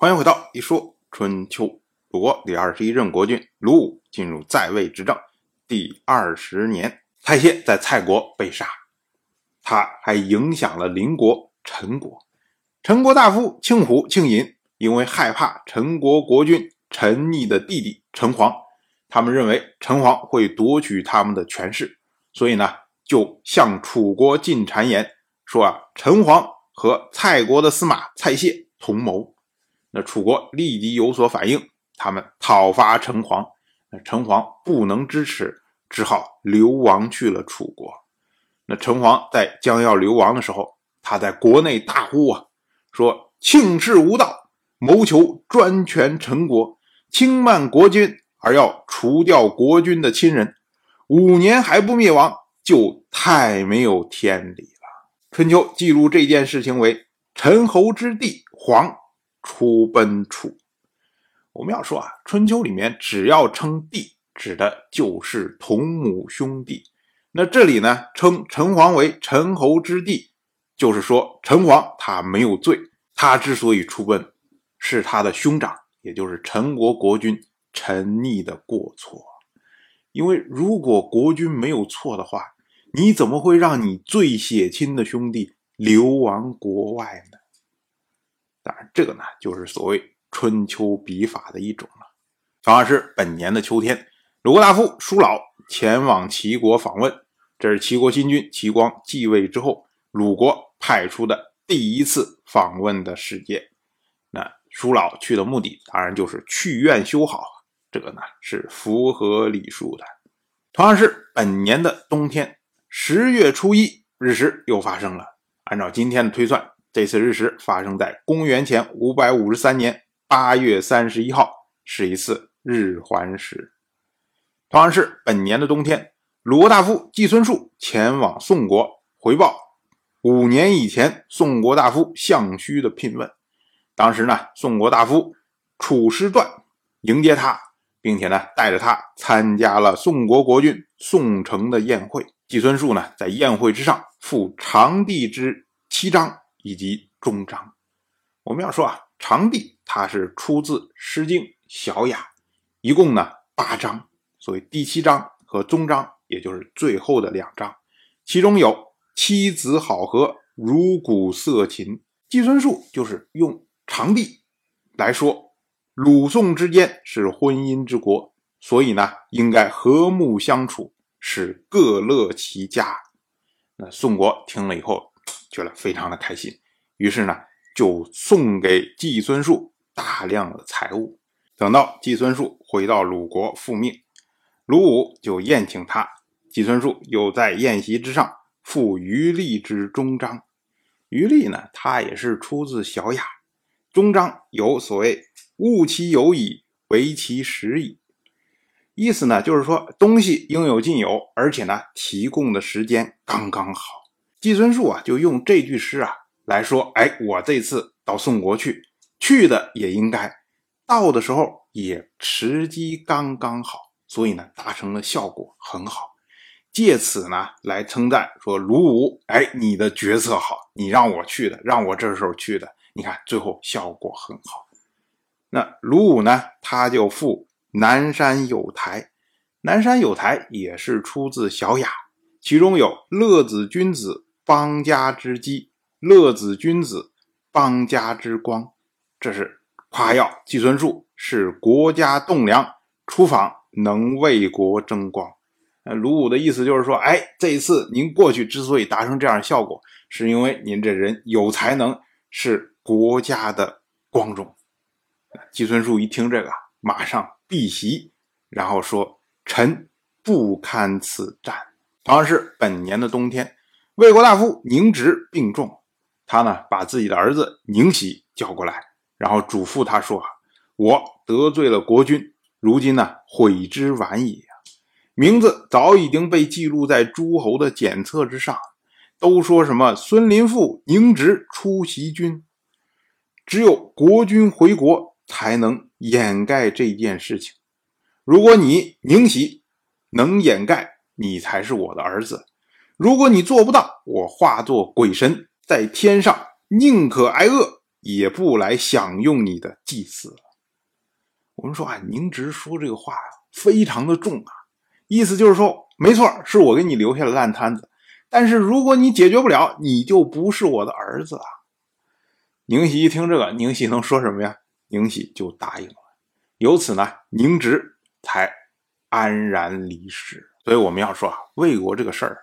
欢迎回到一说春秋。鲁国第二十一任国君鲁武进入在位执政第二十年，蔡谢在蔡国被杀，他还影响了邻国陈国。陈国大夫庆虎、庆尹因为害怕陈国国君陈逆的弟弟陈黄，他们认为陈黄会夺取他们的权势，所以呢，就向楚国进谗言，说啊，陈黄和蔡国的司马蔡谢同谋。那楚国立即有所反应，他们讨伐陈黄，那陈黄不能支持，只好流亡去了楚国。那陈黄在将要流亡的时候，他在国内大呼啊，说：“庆氏无道，谋求专权陈国，轻慢国君，而要除掉国君的亲人，五年还不灭亡，就太没有天理了。”春秋记录这件事情为陈侯之弟黄。出奔楚，我们要说啊，春秋里面只要称帝，指的就是同母兄弟。那这里呢，称陈黄为陈侯之弟，就是说陈黄他没有罪，他之所以出奔，是他的兄长，也就是陈国国君陈逆的过错。因为如果国君没有错的话，你怎么会让你最血亲的兄弟流亡国外呢？当然，这个呢，就是所谓春秋笔法的一种了。同样是本年的秋天，鲁国大夫叔老前往齐国访问，这是齐国新君齐光继位之后，鲁国派出的第一次访问的使节。那叔老去的目的，当然就是去愿修好，这个呢是符合礼数的。同样是本年的冬天，十月初一日食又发生了。按照今天的推算。这次日食发生在公元前五百五十三年八月三十一号，是一次日环食。同样是本年的冬天，鲁国大夫季孙树前往宋国回报五年以前宋国大夫项须的聘问。当时呢，宋国大夫楚师段迎接他，并且呢，带着他参加了宋国国君宋城的宴会。季孙树呢，在宴会之上赴长帝之七章。以及中章，我们要说啊，长帝它是出自《诗经·小雅》，一共呢八章，所谓第七章和中章，也就是最后的两章，其中有妻子好合，如鼓瑟琴。季孙树就是用长帝来说，鲁宋之间是婚姻之国，所以呢应该和睦相处，使各乐其家。那宋国听了以后。觉得非常的开心，于是呢，就送给季孙树大量的财物。等到季孙树回到鲁国复命，鲁武就宴请他。季孙树又在宴席之上赋于利之终章。于利呢，他也是出自《小雅》，终章有所谓“物其有矣，为其实矣”，意思呢就是说东西应有尽有，而且呢提供的时间刚刚好。季孙树啊，就用这句诗啊来说：“哎，我这次到宋国去，去的也应该，到的时候也时机刚刚好，所以呢，达成了效果很好。借此呢，来称赞说卢武，哎，你的决策好，你让我去的，让我这时候去的，你看最后效果很好。那卢武呢，他就赋南山有台，南山有台也是出自小雅，其中有乐子君子。”邦家之基，乐子君子，邦家之光，这是夸耀季孙树是国家栋梁，出访能为国争光。呃，鲁武的意思就是说，哎，这一次您过去之所以达成这样效果，是因为您这人有才能，是国家的光荣。季孙树一听这个，马上避席，然后说：“臣不堪此战。”同样是本年的冬天。魏国大夫宁直病重，他呢把自己的儿子宁喜叫过来，然后嘱咐他说：“我得罪了国君，如今呢悔之晚矣！名字早已经被记录在诸侯的检测之上，都说什么孙林父宁直出袭君，只有国君回国才能掩盖这件事情。如果你宁喜能掩盖，你才是我的儿子。”如果你做不到，我化作鬼神在天上，宁可挨饿也不来享用你的祭祀。我们说啊，宁直说这个话非常的重啊，意思就是说，没错，是我给你留下了烂摊子，但是如果你解决不了，你就不是我的儿子啊。宁喜一听这个，宁喜能说什么呀？宁喜就答应了。由此呢，宁直才安然离世。所以我们要说啊，魏国这个事儿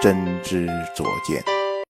真知灼见。